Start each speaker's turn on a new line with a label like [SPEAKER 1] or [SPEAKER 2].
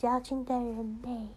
[SPEAKER 1] 矫情的人类